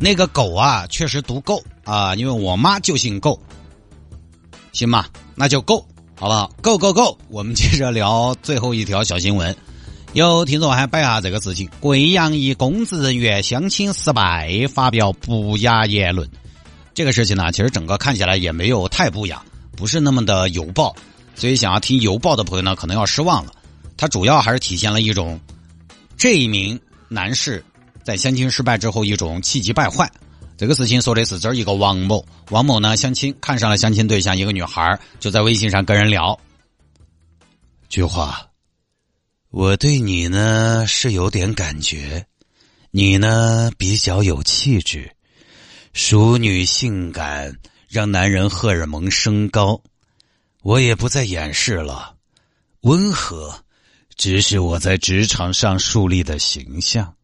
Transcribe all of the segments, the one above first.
那个狗啊，确实读够啊，因为我妈就姓够，行吗？那就够，好不好？够够够！我们接着聊最后一条小新闻。有听众还摆下这个事情：贵阳一公职人员相亲失败，发表不雅言论。这个事情呢，其实整个看起来也没有太不雅，不是那么的油爆，所以想要听油爆的朋友呢，可能要失望了。它主要还是体现了一种这一名男士在相亲失败之后一种气急败坏。这个事情说的是这儿一个王某，王某呢相亲看上了相亲对象一个女孩，就在微信上跟人聊。菊花，我对你呢是有点感觉，你呢比较有气质，淑女性感，让男人荷尔蒙升高。我也不再掩饰了，温和，只是我在职场上树立的形象。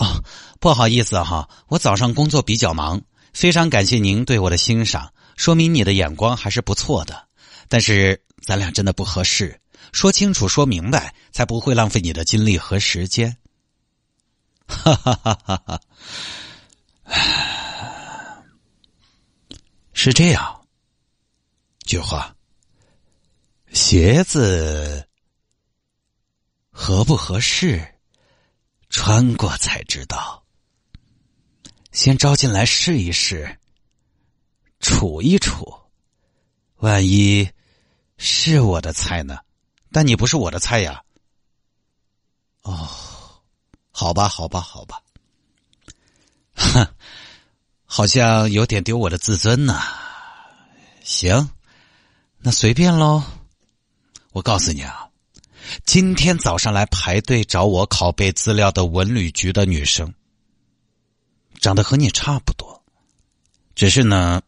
哦，不好意思哈，我早上工作比较忙，非常感谢您对我的欣赏，说明你的眼光还是不错的。但是咱俩真的不合适，说清楚说明白，才不会浪费你的精力和时间。哈哈哈哈哈！是这样，菊花，鞋子合不合适？穿过才知道，先招进来试一试，处一处，万一是我的菜呢？但你不是我的菜呀。哦，好吧，好吧，好吧，哼，好像有点丢我的自尊呢。行，那随便喽。我告诉你啊。今天早上来排队找我拷贝资料的文旅局的女生，长得和你差不多，只是呢，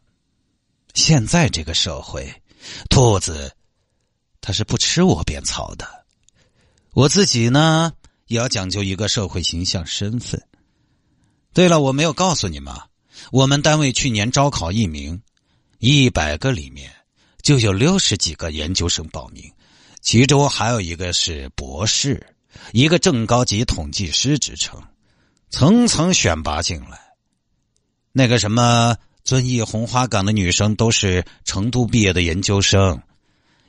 现在这个社会，兔子它是不吃窝边草的。我自己呢，也要讲究一个社会形象身份。对了，我没有告诉你吗？我们单位去年招考一名，一百个里面就有六十几个研究生报名。其中还有一个是博士，一个正高级统计师职称，层层选拔进来。那个什么遵义红花岗的女生都是成都毕业的研究生，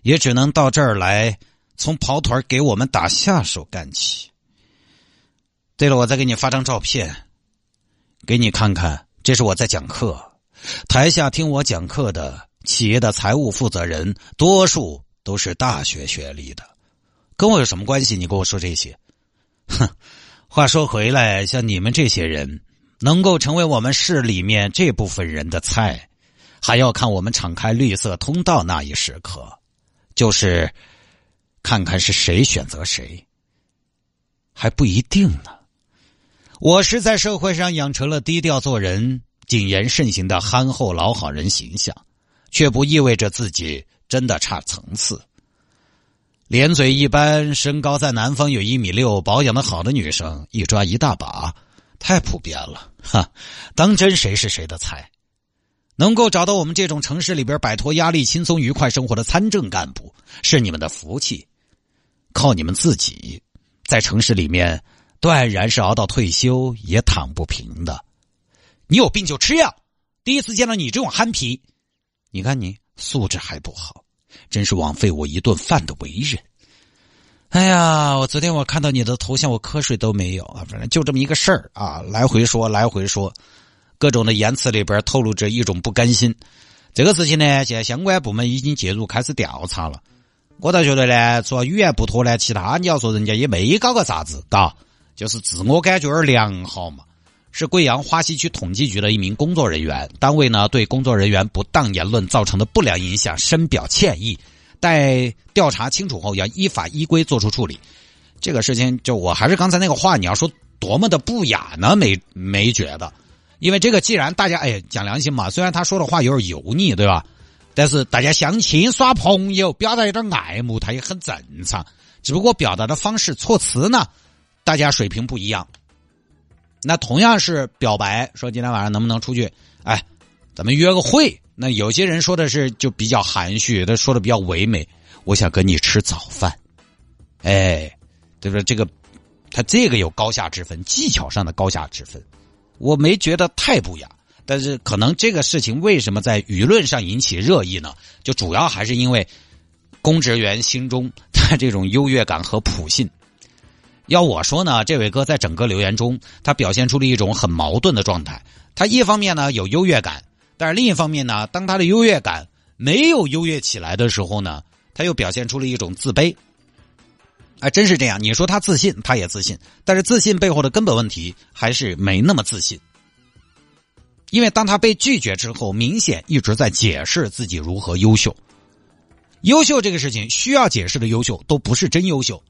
也只能到这儿来从跑腿给我们打下手干起。对了，我再给你发张照片，给你看看，这是我在讲课，台下听我讲课的企业的财务负责人，多数。都是大学学历的，跟我有什么关系？你跟我说这些，哼！话说回来，像你们这些人，能够成为我们市里面这部分人的菜，还要看我们敞开绿色通道那一时刻，就是看看是谁选择谁，还不一定呢。我是在社会上养成了低调做人、谨言慎行的憨厚老好人形象，却不意味着自己。真的差层次，脸嘴一般，身高在南方有一米六，保养的好的女生一抓一大把，太普遍了哈！当真谁是谁的菜？能够找到我们这种城市里边摆脱压力、轻松愉快生活的参政干部，是你们的福气。靠你们自己，在城市里面断然是熬到退休也躺不平的。你有病就吃药。第一次见到你这种憨皮，你看你素质还不好。真是枉费我一顿饭的为人。哎呀，我昨天我看到你的头像，我瞌睡都没有啊！反正就这么一个事儿啊，来回说，来回说，各种的言辞里边透露着一种不甘心。这个事情呢，现在相关部门已经介入开始调查了。我倒觉得呢，除了语言不妥呢，其他你要说人家也没搞个啥子，嘎，就是自我感觉儿良好嘛。是贵阳花溪区统计局的一名工作人员，单位呢对工作人员不当言论造成的不良影响深表歉意，待调查清楚后要依法依规作出处理。这个事情就我还是刚才那个话，你要说多么的不雅呢？没没觉得，因为这个既然大家哎讲良心嘛，虽然他说的话有点油腻，对吧？但是大家相亲耍朋友，表达有点爱慕，他也很正常。只不过表达的方式、措辞呢，大家水平不一样。那同样是表白，说今天晚上能不能出去？哎，咱们约个会。那有些人说的是就比较含蓄，他说的比较唯美。我想跟你吃早饭，哎，对不对？这个他这个有高下之分，技巧上的高下之分，我没觉得太不雅。但是可能这个事情为什么在舆论上引起热议呢？就主要还是因为公职员心中 他这种优越感和普信。要我说呢，这位哥在整个留言中，他表现出了一种很矛盾的状态。他一方面呢有优越感，但是另一方面呢，当他的优越感没有优越起来的时候呢，他又表现出了一种自卑。哎，真是这样。你说他自信，他也自信，但是自信背后的根本问题还是没那么自信。因为当他被拒绝之后，明显一直在解释自己如何优秀。优秀这个事情需要解释的优秀都不是真优秀，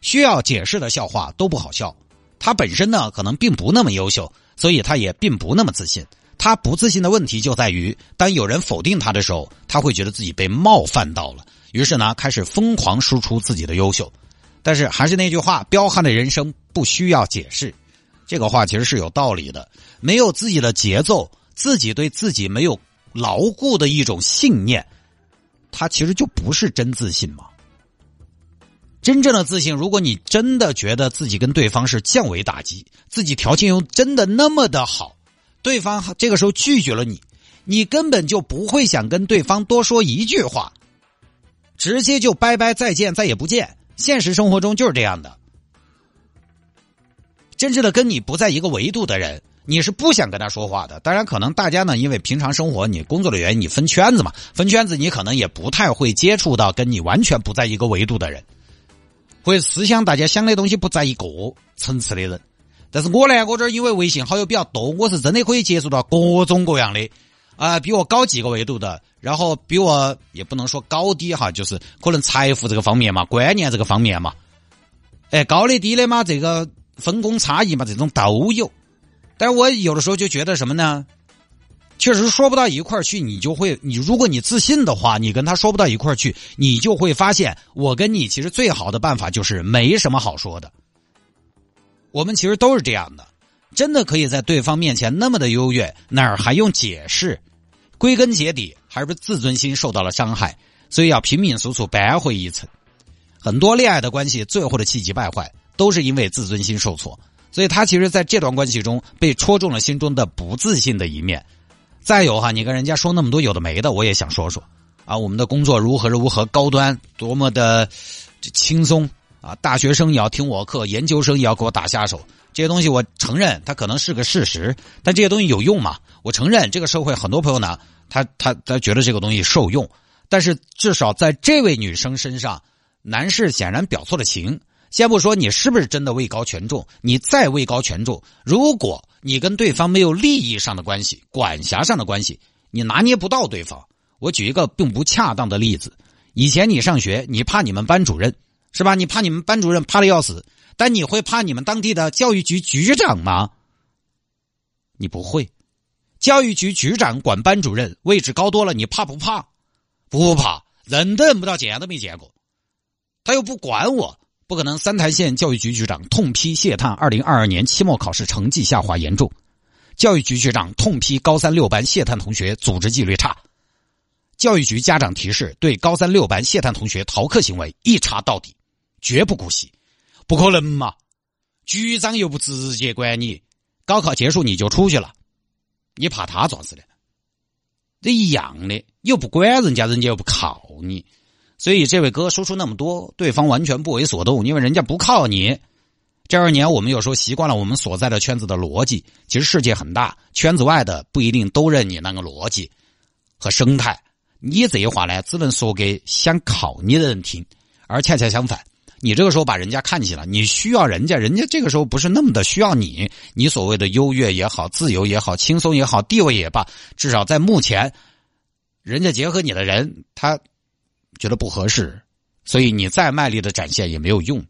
需要解释的笑话都不好笑。他本身呢可能并不那么优秀，所以他也并不那么自信。他不自信的问题就在于，当有人否定他的时候，他会觉得自己被冒犯到了，于是呢开始疯狂输出自己的优秀。但是还是那句话，彪悍的人生不需要解释。这个话其实是有道理的。没有自己的节奏，自己对自己没有牢固的一种信念，他其实就不是真自信嘛。真正的自信，如果你真的觉得自己跟对方是降维打击，自己条件又真的那么的好，对方这个时候拒绝了你，你根本就不会想跟对方多说一句话，直接就拜拜再见，再也不见。现实生活中就是这样的。真正的跟你不在一个维度的人，你是不想跟他说话的。当然，可能大家呢，因为平常生活你工作的原因，你分圈子嘛，分圈子你可能也不太会接触到跟你完全不在一个维度的人，或者思想大家想的东西不在一个层次的人。但是我呢，我这儿因为微信好友比较多，我是真的可以接触到各种各样的啊，比我高几个维度的，然后比我也不能说高低哈，就是可能财富这个方面嘛，观念这个方面嘛，哎，高的低的嘛，这个。分工差异嘛，这种都有，但我有的时候就觉得什么呢？确实说不到一块儿去，你就会，你如果你自信的话，你跟他说不到一块儿去，你就会发现，我跟你其实最好的办法就是没什么好说的。我们其实都是这样的，真的可以在对方面前那么的优越，哪儿还用解释？归根结底还是自尊心受到了伤害，所以要平平俗俗扳回一层。很多恋爱的关系最后的气急败坏。都是因为自尊心受挫，所以他其实在这段关系中被戳中了心中的不自信的一面。再有哈，你跟人家说那么多有的没的，我也想说说啊，我们的工作如何如何高端，多么的轻松啊！大学生也要听我课，研究生也要给我打下手，这些东西我承认它可能是个事实，但这些东西有用吗？我承认这个社会很多朋友呢，他他他觉得这个东西受用，但是至少在这位女生身上，男士显然表错了情。先不说你是不是真的位高权重，你再位高权重，如果你跟对方没有利益上的关系、管辖上的关系，你拿捏不到对方。我举一个并不恰当的例子：以前你上学，你怕你们班主任是吧？你怕你们班主任怕的要死，但你会怕你们当地的教育局局长吗？你不会。教育局局长管班主任，位置高多了，你怕不怕？不怕，认都认不到，见都没见过，他又不管我。不可能！三台县教育局局长痛批谢探二零二二年期末考试成绩下滑严重。教育局局长痛批高三六班谢探同学组织纪律差。教育局家长提示对高三六班谢探同学逃课行为一查到底，绝不姑息。不可能嘛？局长又不直接管你，高考结束你就出去了，你怕他做事的？这一样的，又不管人家，人家又不靠你。所以这位哥说出那么多，对方完全不为所动，因为人家不靠你。这二年我们有时候习惯了我们所在的圈子的逻辑，其实世界很大，圈子外的不一定都认你那个逻辑和生态。你这些话呢，只能说给想靠你的人听，而恰恰相反，你这个时候把人家看起了，你需要人家，人家这个时候不是那么的需要你。你所谓的优越也好，自由也好，轻松也好，地位也罢，至少在目前，人家结合你的人，他。觉得不合适，所以你再卖力的展现也没有用，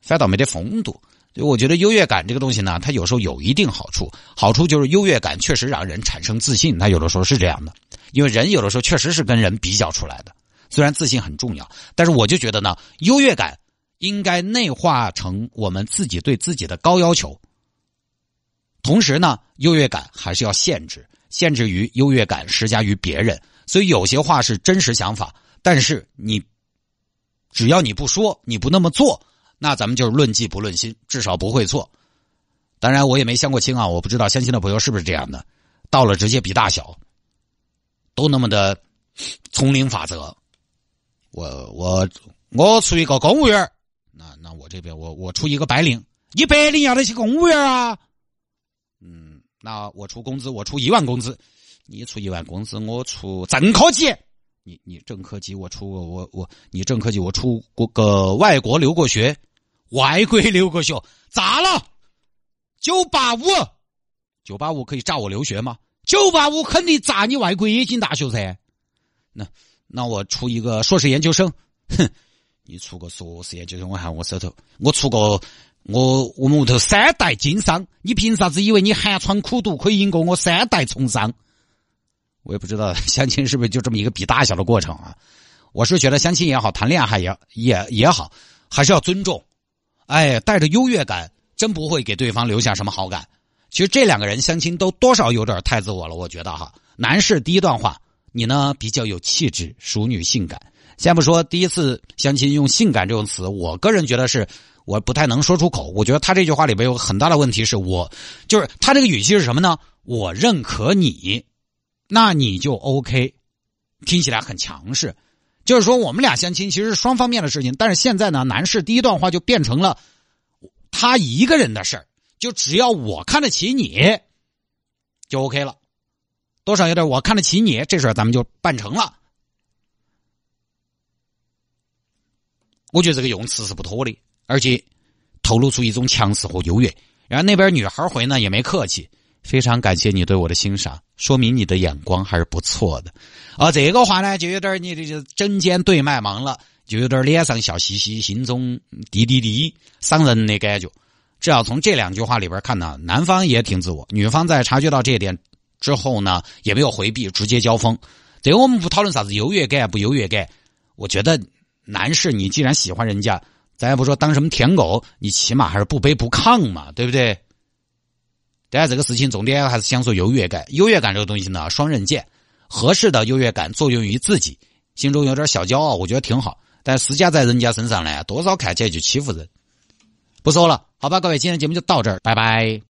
反倒没得风度。就我觉得优越感这个东西呢，它有时候有一定好处，好处就是优越感确实让人产生自信，它有的时候是这样的，因为人有的时候确实是跟人比较出来的。虽然自信很重要，但是我就觉得呢，优越感应该内化成我们自己对自己的高要求。同时呢，优越感还是要限制，限制于优越感施加于别人。所以有些话是真实想法，但是你只要你不说，你不那么做。那咱们就是论迹不论心，至少不会错。当然，我也没相过亲啊，我不知道相亲的朋友是不是这样的。到了直接比大小，都那么的丛林法则。我我我出一个公务员那那我这边我我出一个白领，你白领要得起公务员啊？嗯，那我出工资，我出一万工资，你出一万工资，我出正科级。你你正科级，我出我我你正科级，我出国个外国留过学，外国留过学，咋了？九八五，九八五可以炸我留学吗？九八五肯定炸你外国冶金大学噻。那那我出一个硕士研究生，哼，你出个硕士研究生，我看我手头，我出个我我们屋头三代经商，你凭啥子以为你寒窗苦读可以赢过我三代从商？我也不知道 相亲是不是就这么一个比大小的过程啊？我是觉得相亲也好，谈恋爱也也也好，还是要尊重。哎，带着优越感，真不会给对方留下什么好感。其实这两个人相亲都多少有点太自我了，我觉得哈。男士第一段话，你呢比较有气质，淑女性感。先不说第一次相亲用“性感”这种词，我个人觉得是我不太能说出口。我觉得他这句话里边有很大的问题，是我就是他这个语气是什么呢？我认可你。那你就 OK，听起来很强势，就是说我们俩相亲其实是双方面的事情，但是现在呢，男士第一段话就变成了他一个人的事儿，就只要我看得起你，就 OK 了，多少有点我看得起你，这事儿咱们就办成了。我觉得这个用词是不妥的，而且透露出一种强势和优越，然后那边女孩回呢也没客气。非常感谢你对我的欣赏，说明你的眼光还是不错的。啊，这个话呢，就有点你这就针尖对麦芒了，就有点脸上笑嘻嘻，心中滴滴滴伤人的感觉。只要从这两句话里边看呢，男方也挺自我，女方在察觉到这一点之后呢，也没有回避，直接交锋。这个我们不讨论啥子优越感不优越感，我觉得男士你既然喜欢人家，咱也不说当什么舔狗，你起码还是不卑不亢嘛，对不对？但这个事情重点还是享受优越感。优越感这个东西呢，双刃剑。合适的优越感作用于自己，心中有点小骄傲，我觉得挺好。但施加在人家身上呢，多少看起来就欺负人。不说了，好吧，各位，今天节目就到这儿，拜拜。